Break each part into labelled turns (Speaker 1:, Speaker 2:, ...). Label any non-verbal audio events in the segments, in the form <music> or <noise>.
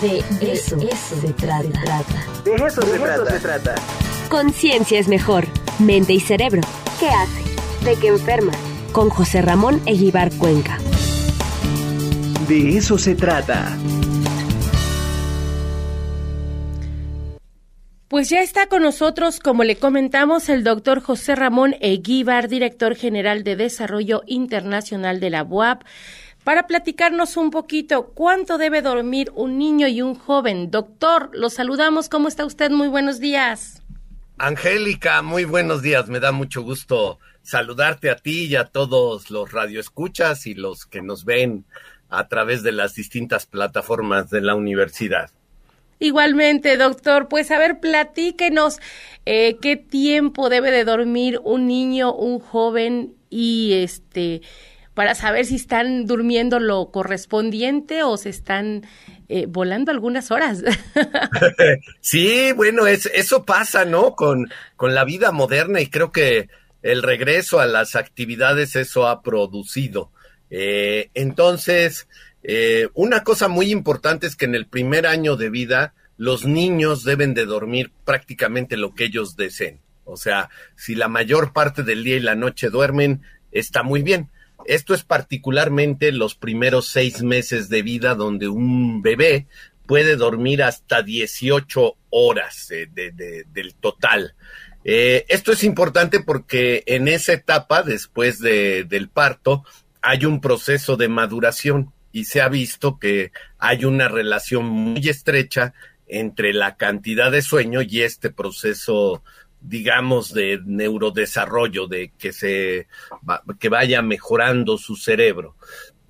Speaker 1: De eso, eso se trata.
Speaker 2: De eso, se, trata. se trata.
Speaker 1: Conciencia es mejor. Mente y cerebro. ¿Qué hace? ¿De qué enferma? Con José Ramón Eguibar Cuenca.
Speaker 2: De eso se trata.
Speaker 3: Pues ya está con nosotros, como le comentamos, el doctor José Ramón Eguíbar, director general de Desarrollo Internacional de la UAP, para platicarnos un poquito cuánto debe dormir un niño y un joven. Doctor, lo saludamos. ¿Cómo está usted? Muy buenos días.
Speaker 4: Angélica, muy buenos días. Me da mucho gusto saludarte a ti y a todos los radioescuchas y los que nos ven a través de las distintas plataformas de la universidad.
Speaker 3: Igualmente, doctor, pues a ver, platíquenos eh, qué tiempo debe de dormir un niño, un joven y este para saber si están durmiendo lo correspondiente o se están eh, volando algunas horas. <laughs>
Speaker 4: sí, bueno, es, eso pasa, ¿no? Con, con la vida moderna y creo que el regreso a las actividades eso ha producido. Eh, entonces, eh, una cosa muy importante es que en el primer año de vida los niños deben de dormir prácticamente lo que ellos deseen. O sea, si la mayor parte del día y la noche duermen, está muy bien. Esto es particularmente los primeros seis meses de vida donde un bebé puede dormir hasta 18 horas eh, del total. Eh, esto es importante porque en esa etapa, después del parto, hay un proceso de maduración y se ha visto que hay una relación muy estrecha entre la cantidad de sueño y este proceso digamos de neurodesarrollo de que se que vaya mejorando su cerebro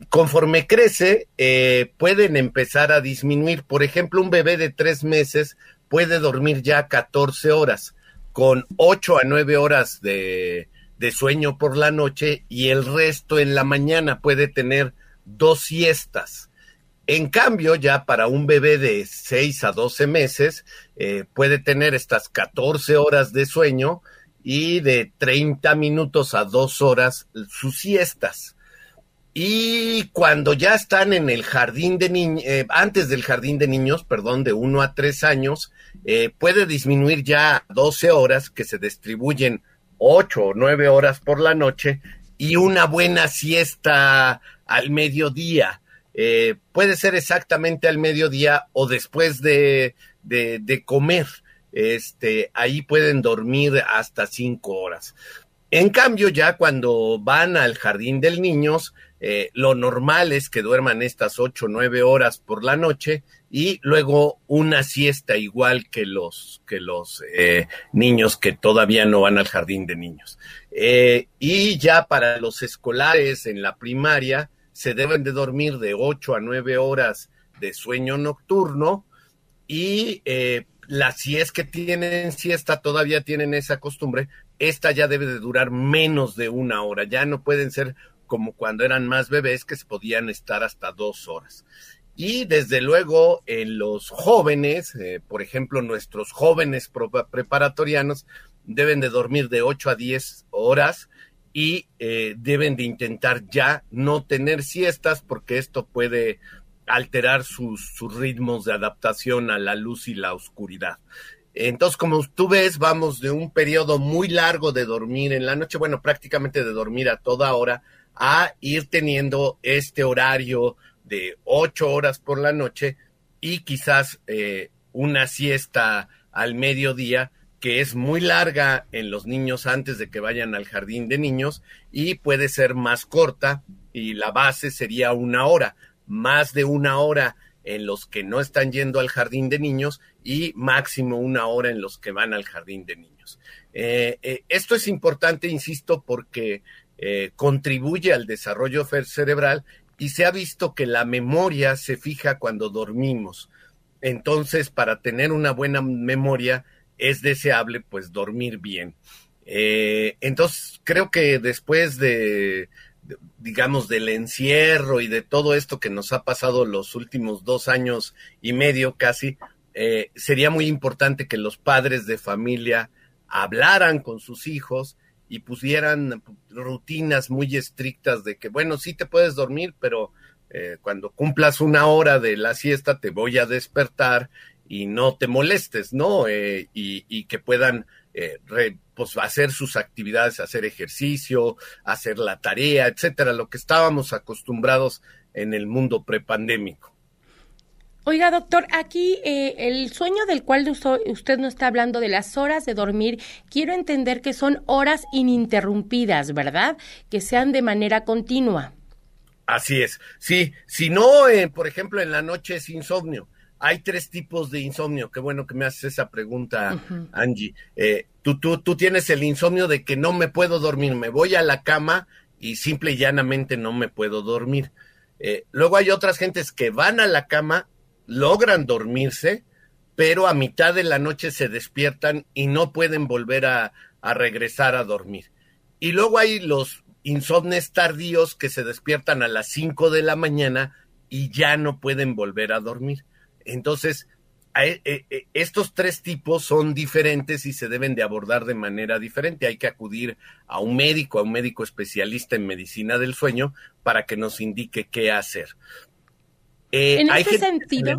Speaker 4: conforme crece eh, pueden empezar a disminuir por ejemplo un bebé de tres meses puede dormir ya 14 horas con 8 a 9 horas de, de sueño por la noche y el resto en la mañana puede tener dos siestas. En cambio, ya para un bebé de 6 a 12 meses, eh, puede tener estas 14 horas de sueño y de 30 minutos a 2 horas sus siestas. Y cuando ya están en el jardín de niños, eh, antes del jardín de niños, perdón, de 1 a 3 años, eh, puede disminuir ya a 12 horas que se distribuyen 8 o 9 horas por la noche y una buena siesta al mediodía. Eh, puede ser exactamente al mediodía o después de, de, comer. Este, ahí pueden dormir hasta cinco horas. En cambio, ya cuando van al jardín del niños, eh, lo normal es que duerman estas ocho o nueve horas por la noche y luego una siesta igual que los, que los eh, niños que todavía no van al jardín de niños. y ya para los escolares en la primaria, se deben de dormir de 8 a 9 horas de sueño nocturno y eh, si es que tienen siesta, todavía tienen esa costumbre, esta ya debe de durar menos de una hora, ya no pueden ser como cuando eran más bebés que se podían estar hasta dos horas. Y desde luego en los jóvenes, eh, por ejemplo, nuestros jóvenes preparatorianos deben de dormir de 8 a 10 horas y eh, deben de intentar ya no tener siestas porque esto puede alterar sus, ritmos de adaptación a la luz y la oscuridad. Entonces, como tú ves, vamos de un periodo muy largo de dormir en la noche, bueno, prácticamente de dormir a toda hora, a ir teniendo este horario de ocho horas por la noche y quizás eh, una siesta al mediodía que es muy larga en los niños antes de que vayan al jardín de niños y puede ser más corta y la base sería una hora, más de una hora en los que no están yendo al jardín de niños y máximo una hora en los que van al jardín de niños. Eh, eh, esto es importante, insisto, porque eh, contribuye al desarrollo cerebral y se ha visto que la memoria se fija cuando dormimos. Entonces, para tener una buena memoria, es deseable pues dormir bien. Eh, entonces, creo que después de, digamos, del encierro y de todo esto que nos ha pasado los últimos dos años y medio casi, eh, sería muy importante que los padres de familia hablaran con sus hijos y pusieran rutinas muy estrictas de que, bueno, sí te puedes dormir, pero eh, cuando cumplas una hora de la siesta te voy a despertar y no te molestes, ¿no? Eh, y, que puedan eh, pues, hacer sus actividades, hacer ejercicio, hacer la tarea, etcétera, lo que estábamos acostumbrados en el mundo prepandémico.
Speaker 3: Oiga, doctor, aquí eh, el sueño del cual usted no está hablando de las horas de dormir, quiero entender que son horas ininterrumpidas, ¿verdad? Que sean de manera continua.
Speaker 4: Así es. Sí, si no, eh, por ejemplo, en la noche es insomnio. Hay tres tipos de insomnio. Qué bueno que me haces esa pregunta, Angie. Eh, tú, tú, tú tienes el insomnio de que no me puedo dormir. Me voy a la cama y simple y llanamente no me puedo dormir. luego hay otras gentes que van a la cama logran dormirse, pero a mitad de la noche se despiertan y no pueden volver a, regresar a dormir. Y luego hay los insomnes tardíos que se despiertan a las 5 de la mañana y ya no pueden volver a dormir. Entonces, e, e, e, estos tres tipos son diferentes y se deben de abordar de manera diferente. Hay que acudir a un médico, a un médico especialista en medicina del sueño para que nos indique qué hacer.
Speaker 3: Eh, en este sentido.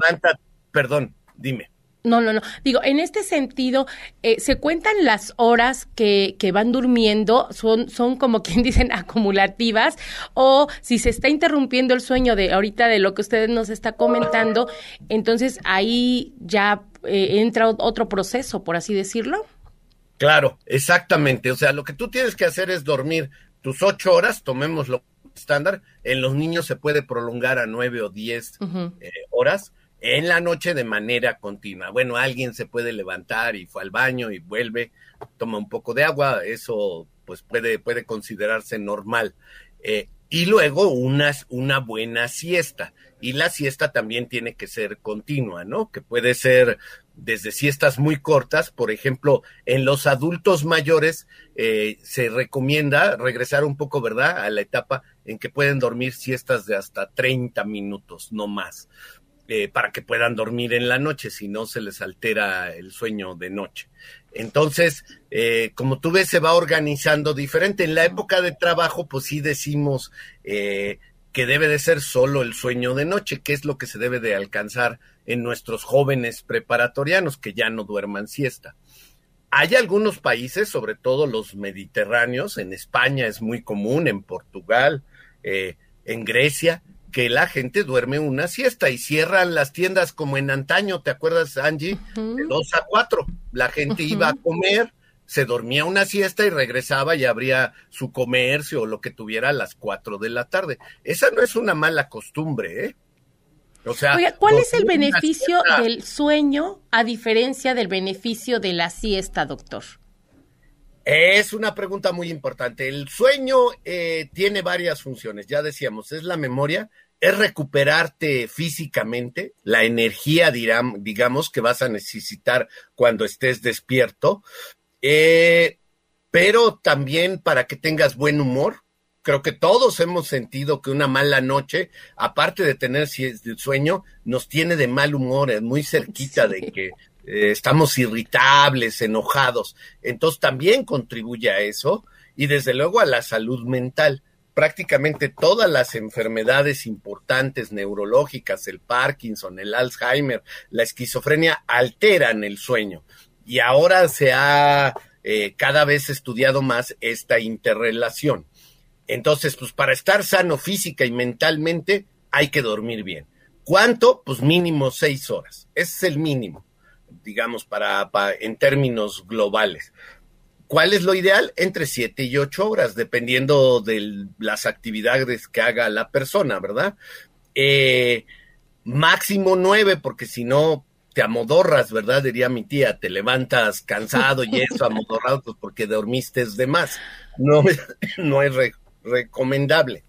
Speaker 4: perdón, dime.
Speaker 3: No, no, no. Digo, en este sentido, eh, se cuentan las horas que, que, van durmiendo, son, son como <laughs> quien dicen acumulativas, o si se está interrumpiendo el sueño de ahorita de lo que usted nos está comentando, entonces ahí ya eh, entra otro proceso, por así decirlo.
Speaker 4: Claro, exactamente. O sea, lo que tú tienes que hacer es dormir tus ocho horas, tomémoslo estándar, en los niños se puede prolongar a nueve o diez eh, horas en la noche de manera continua. Bueno, alguien se puede levantar y fue al baño y vuelve, toma un poco de agua, eso pues puede, puede considerarse normal. Eh, y luego una, una buena siesta. Y la siesta también tiene que ser continua, ¿no? Que puede ser desde siestas muy cortas, por ejemplo, en los adultos mayores eh, se recomienda regresar un poco, ¿verdad?, a la etapa en que pueden dormir siestas de hasta 30 minutos, no más, eh, para que puedan dormir en la noche, si no se les altera el sueño de noche. Entonces, eh, como tú ves, se va organizando diferente. En la época de trabajo, pues sí decimos que debe de ser solo el sueño de noche, que es lo que se debe de alcanzar en nuestros jóvenes preparatorianos que ya no duerman siesta. Hay algunos países, sobre todo los mediterráneos, en España es muy común, en Portugal, eh, en Grecia, que la gente duerme una siesta y cierran las tiendas como en antaño, ¿te acuerdas, Angie? De dos a cuatro. La gente iba a comer, se dormía una siesta y regresaba y abría su comercio o lo que tuviera a las cuatro de la tarde. Esa no es una mala costumbre, ¿eh?
Speaker 3: ¿cuál es el beneficio del sueño a diferencia del beneficio de la siesta, doctor?
Speaker 4: Es una pregunta muy importante. El sueño eh, tiene varias funciones, ya decíamos, es la memoria, es recuperarte físicamente, la energía, digamos, que vas a necesitar cuando estés despierto, eh, pero también para que tengas buen humor, creo que todos hemos sentido que una mala noche, aparte de tener sueño, nos tiene de mal humor, es muy cerquita de que eh, estamos irritables, enojados. Entonces también contribuye a eso y desde luego a la salud mental. Prácticamente todas las enfermedades importantes neurológicas, el Parkinson, el Alzheimer, la esquizofrenia, alteran el sueño. Y ahora se ha eh, cada vez estudiado más esta interrelación. Entonces, pues para estar sano física y mentalmente hay que dormir bien. ¿Cuánto? Pues mínimo seis horas. Ese es el mínimo, digamos, para, en términos globales. ¿Cuál es lo ideal? Entre siete y ocho horas, dependiendo de las actividades que haga la persona, ¿verdad? Eh, máximo nueve, porque si no te amodorras, ¿verdad? Diría mi tía, te levantas cansado y eso, <laughs> amodorrado, pues porque dormiste de más. No, <laughs> no es recomendable.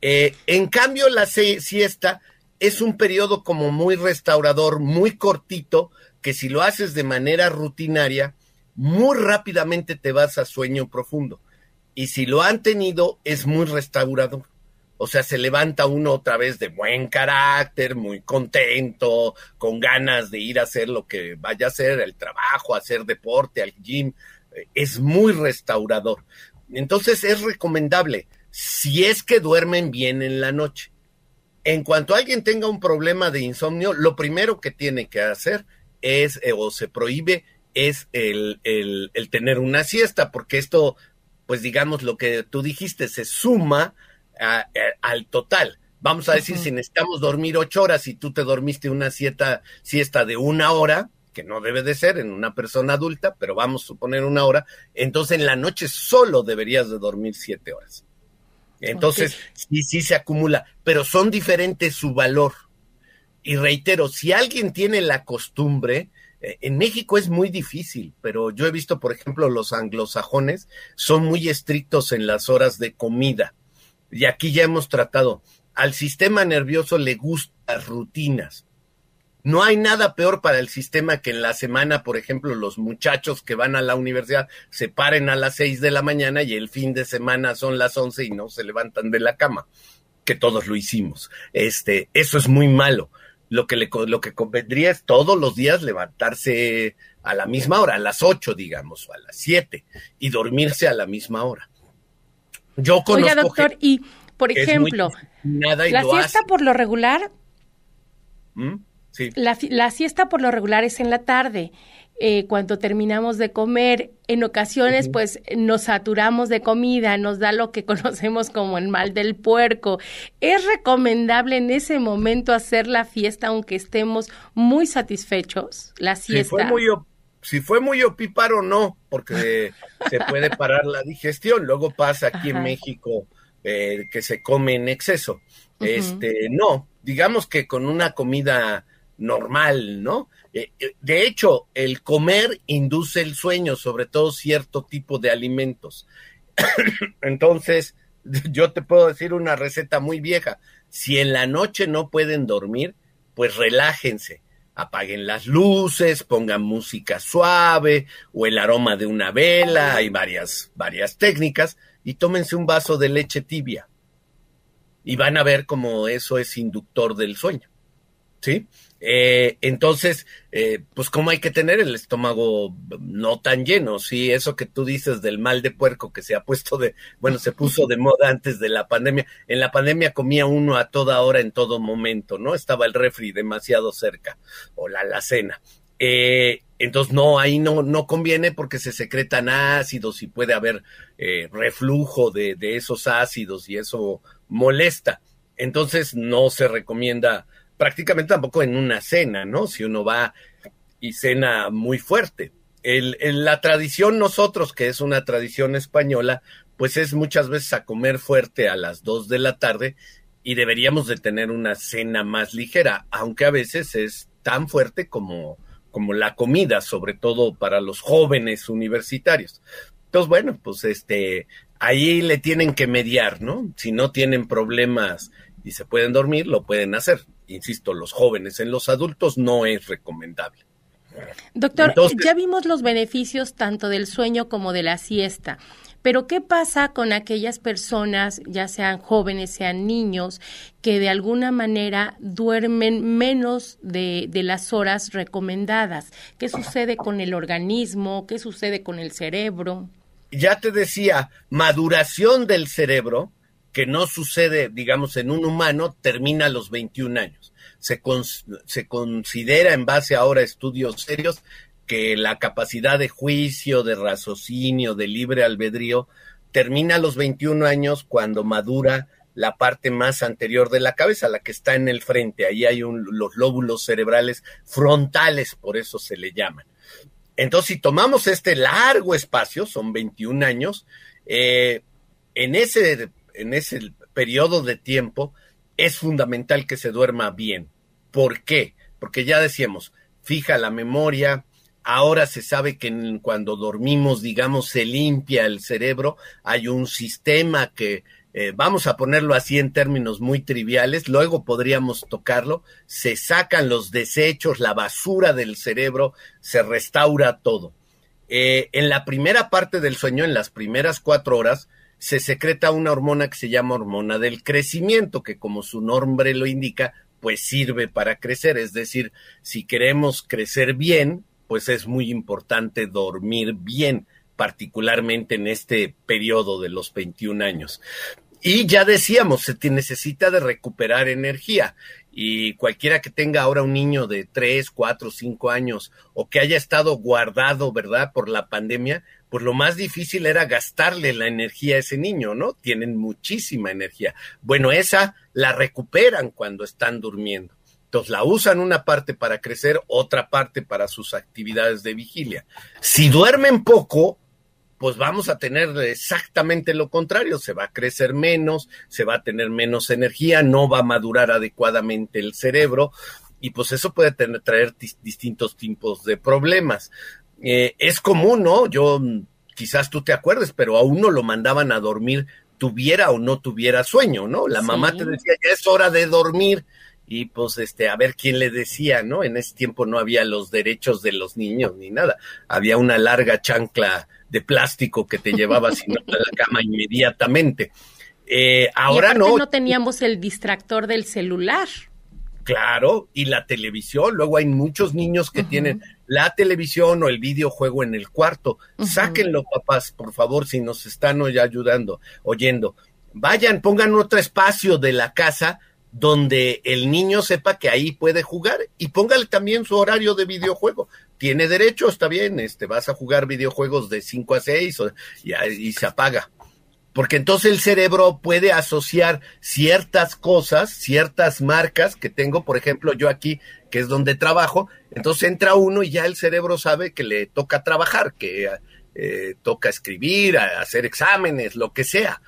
Speaker 4: Eh, en cambio, la siesta es un periodo como muy restaurador, muy cortito, que si lo haces de manera rutinaria, muy rápidamente te vas a sueño profundo. Y si lo han tenido, es muy restaurador. O sea, se levanta uno otra vez de buen carácter, muy contento, con ganas de ir a hacer lo que vaya a hacer, el trabajo, hacer deporte, al gym. Es muy restaurador. Entonces es recomendable, si es que duermen bien en la noche. en cuanto alguien tenga un problema de insomnio, lo primero que tiene que hacer es, eh, o se prohíbe, es el, el, el, tener una siesta, porque esto, pues digamos, lo que tú dijiste, se suma a, a, al total. Vamos a decir, uh -huh. si necesitamos dormir ocho horas y tú te dormiste una siesta, siesta de una hora, que no debe de ser en una persona adulta, pero vamos a suponer una hora, entonces en la noche solo deberías de dormir siete horas. Entonces, okay. sí, sí se acumula, pero son diferentes su valor. Y reitero, si alguien tiene la costumbre, en México es muy difícil, pero yo he visto, por ejemplo, los anglosajones son muy estrictos en las horas de comida. Y aquí ya hemos tratado, al sistema nervioso le gustan rutinas. No hay nada peor para el sistema que en la semana, por ejemplo, los muchachos que van a la universidad se paren a las seis de la mañana y el fin de semana son las once y no se levantan de la cama, que todos lo hicimos. Este, eso es muy malo. Lo que le lo que convendría es todos los días levantarse a la misma hora, a las ocho, digamos, o a las siete, y dormirse a la misma hora.
Speaker 3: Yo conozco Oiga, doctor, y por ejemplo, nada y la siesta hace. por lo regular. ¿Mm? Sí. La, la, siesta por lo regular es en la tarde. Eh, cuando terminamos de comer, en ocasiones uh -huh. pues nos saturamos de comida, nos da lo que <laughs> conocemos como el mal del puerco. ¿Es recomendable en ese momento hacer la fiesta aunque estemos muy satisfechos? La siesta.
Speaker 4: Si fue muy, si fue muy opíparo, no, porque <laughs> se puede parar la digestión. Luego pasa aquí Ajá. en México eh, que se come en exceso. Uh -huh. Este, no, digamos que con una comida normal, ¿no? Eh, de hecho, el comer induce el sueño, sobre todo cierto tipo de alimentos. <coughs> Entonces, <laughs> yo te puedo decir una receta muy vieja. Si en la noche no pueden dormir, pues relájense. Apaguen las luces, pongan música suave o el aroma de una vela, hay varias, varias técnicas, y tómense un vaso de leche tibia. Y van a ver cómo eso es inductor del sueño. ¿Sí? Eh, entonces, eh, pues cómo hay que tener el estómago no tan lleno, sí, eso que tú dices del mal de puerco que se ha puesto de, bueno, se puso de moda antes de la pandemia. En la pandemia comía uno a toda hora, en todo momento, ¿no? Estaba el refri demasiado cerca, o la alacena. Eh, entonces, no, ahí no, no conviene porque se secretan ácidos y puede haber eh, reflujo de, de esos ácidos y eso molesta. Entonces, no se recomienda prácticamente tampoco en una cena, ¿no? Si uno va y cena muy fuerte. El, la tradición nosotros, que es una tradición española, pues es muchas veces a comer fuerte a las dos de la tarde y deberíamos de tener una cena más ligera, aunque a veces es tan fuerte como, como la comida, sobre todo para los jóvenes universitarios. Entonces, bueno, pues este, ahí le tienen que mediar, ¿no? Si no tienen problemas y se pueden dormir, lo pueden hacer insisto, los jóvenes, en los adultos no es recomendable.
Speaker 3: Doctor, Entonces, ya vimos los beneficios tanto del sueño como de la siesta, pero ¿qué pasa con aquellas personas, ya sean jóvenes, sean niños, que de alguna manera duermen menos de, de las horas recomendadas? ¿Qué sucede con el organismo? ¿Qué sucede con el cerebro?
Speaker 4: Ya te decía, maduración del cerebro, que no sucede, digamos, en un humano, termina a los 21 años. Se, se considera, en base ahora a estudios serios, que la capacidad de juicio, de raciocinio, de libre albedrío, termina a los 21 años cuando madura la parte más anterior de la cabeza, la que está en el frente. Ahí hay un, los lóbulos cerebrales frontales, por eso se le llaman. Entonces, si tomamos este largo espacio, son 21 años, eh, en ese en ese periodo de tiempo es fundamental que se duerma bien. ¿Por qué? Porque ya decíamos, fija la memoria, ahora se sabe que cuando dormimos, digamos, se limpia el cerebro, hay un sistema que, eh, vamos a ponerlo así en términos muy triviales, luego podríamos tocarlo, se sacan los desechos, la basura del cerebro, se restaura todo. Eh, en la primera parte del sueño, en las primeras cuatro horas, se secreta una hormona que se llama hormona del crecimiento, que como su nombre lo indica, pues sirve para crecer. Es decir, si queremos crecer bien, pues es muy importante dormir bien, particularmente en este periodo de los 21 años. Y ya decíamos, se necesita de recuperar energía. Y cualquiera que tenga ahora un niño de 3, 4, 5 años o que haya estado guardado, ¿verdad?, por la pandemia, pues lo más difícil era gastarle la energía a ese niño, ¿no? Tienen muchísima energía. Bueno, esa la recuperan cuando están durmiendo. Entonces la usan una parte para crecer, otra parte para sus actividades de vigilia. Si duermen poco, pues vamos a tener exactamente lo contrario, se va a crecer menos, se va a tener menos energía, no va a madurar adecuadamente el cerebro y pues eso puede tener, traer distintos tipos de problemas. Eh, es común, ¿no? Yo quizás tú te acuerdes, pero a uno lo mandaban a dormir tuviera o no tuviera sueño, ¿no? La mamá te decía, ya es hora de dormir y pues este a ver quién le decía, ¿no? En ese tiempo no había los derechos de los niños ni nada. Había una larga chancla de plástico que te llevaba sino a la cama inmediatamente. Eh, ahora no.
Speaker 3: no teníamos el distractor del celular.
Speaker 4: Claro, y la televisión. Luego hay muchos niños que tienen la televisión o el videojuego en el cuarto. Sáquenlo, papás, por favor, si nos están hoy ayudando, oyendo. Vayan, pongan otro espacio de la casa donde el niño sepa que ahí puede jugar y póngale también su horario de videojuego. Tiene derecho, está bien, este, vas a jugar videojuegos de 5 a 6 y, y se apaga porque entonces el cerebro puede asociar ciertas cosas, ciertas marcas que tengo, por ejemplo, yo aquí, que es donde trabajo, entonces entra uno y ya el cerebro sabe que le toca trabajar, que eh, toca escribir, hacer exámenes, lo que sea.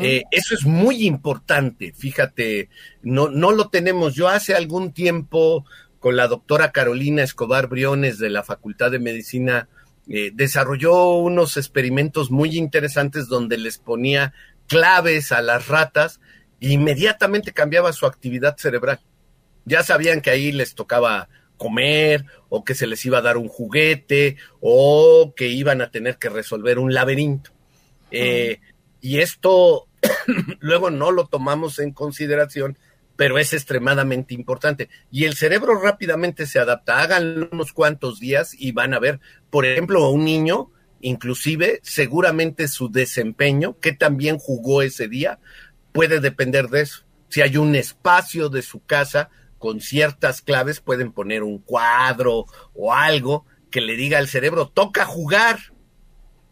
Speaker 4: Eh, eso es muy importante, fíjate, no, no lo tenemos. Yo hace algún tiempo con la doctora Carolina Escobar Briones de la Facultad de Medicina eh, desarrolló unos experimentos muy interesantes donde les ponía claves a las ratas e inmediatamente cambiaba su actividad cerebral. Ya sabían que ahí les tocaba comer o que se les iba a dar un juguete o que iban a tener que resolver un laberinto. Eh, y esto <clears throat> luego no lo tomamos en consideración pero es extremadamente importante. Y el cerebro rápidamente se adapta. Hagan unos cuantos días y van a ver, por ejemplo, un niño, inclusive, seguramente su desempeño, que también jugó ese día, puede depender de eso. Si hay un espacio de su casa con ciertas claves, pueden poner un cuadro o algo que le diga al cerebro, toca jugar.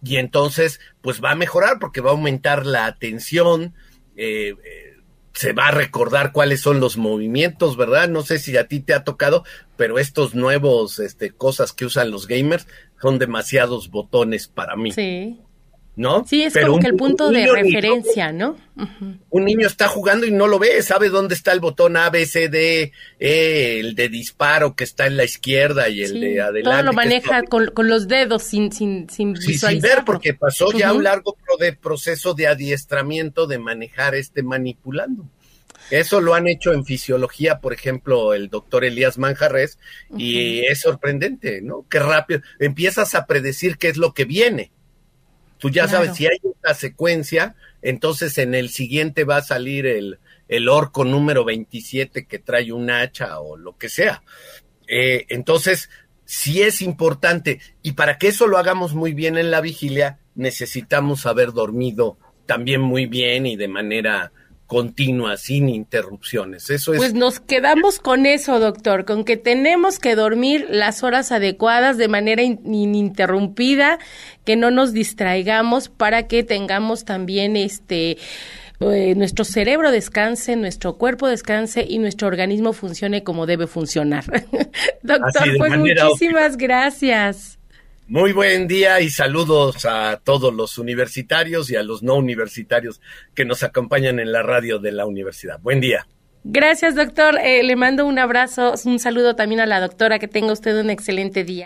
Speaker 4: Y entonces, pues va a mejorar porque va a aumentar la atención. Eh, eh se va a recordar cuáles son los movimientos, ¿verdad? No sé si a ti te ha tocado, pero estos nuevos este, cosas que usan los gamers son demasiados botones para mí.
Speaker 3: Sí.
Speaker 4: ¿No?
Speaker 3: Sí, es como que el punto de referencia, ¿no?
Speaker 4: Un niño está jugando y no lo ve, sabe dónde está el botón A, B, C, D, E, el de disparo que está en la izquierda y el de adelante.
Speaker 3: Todo lo maneja con, los dedos sin, sin, sin
Speaker 4: sin ver, porque pasó ya un largo de proceso de adiestramiento de manejar este manipulando. Eso lo han hecho en fisiología, por ejemplo, el doctor Elías Manjarres, y es sorprendente, ¿no? Qué rápido. Empiezas a predecir qué es lo que viene. Tú ya sabes, si hay una secuencia, entonces en el siguiente va a salir el, el orco número 27 que trae un hacha o lo que sea. Eh, entonces, sí es importante. Y para que eso lo hagamos muy bien en la vigilia, necesitamos haber dormido también muy bien y de manera continua, sin interrupciones. Eso es.
Speaker 3: Pues nos quedamos con eso, doctor, con que tenemos que dormir las horas adecuadas de manera ininterrumpida, que no nos distraigamos para que tengamos también este eh, nuestro cerebro descanse, nuestro cuerpo descanse y nuestro organismo funcione como debe funcionar. <laughs> doctor, pues muchísimas gracias.
Speaker 4: Muy buen día y saludos a todos los universitarios y a los no universitarios que nos acompañan en la radio de la universidad. Buen día.
Speaker 3: Gracias, doctor. Eh, le mando un abrazo, un saludo también a la doctora. Que tenga usted un excelente día.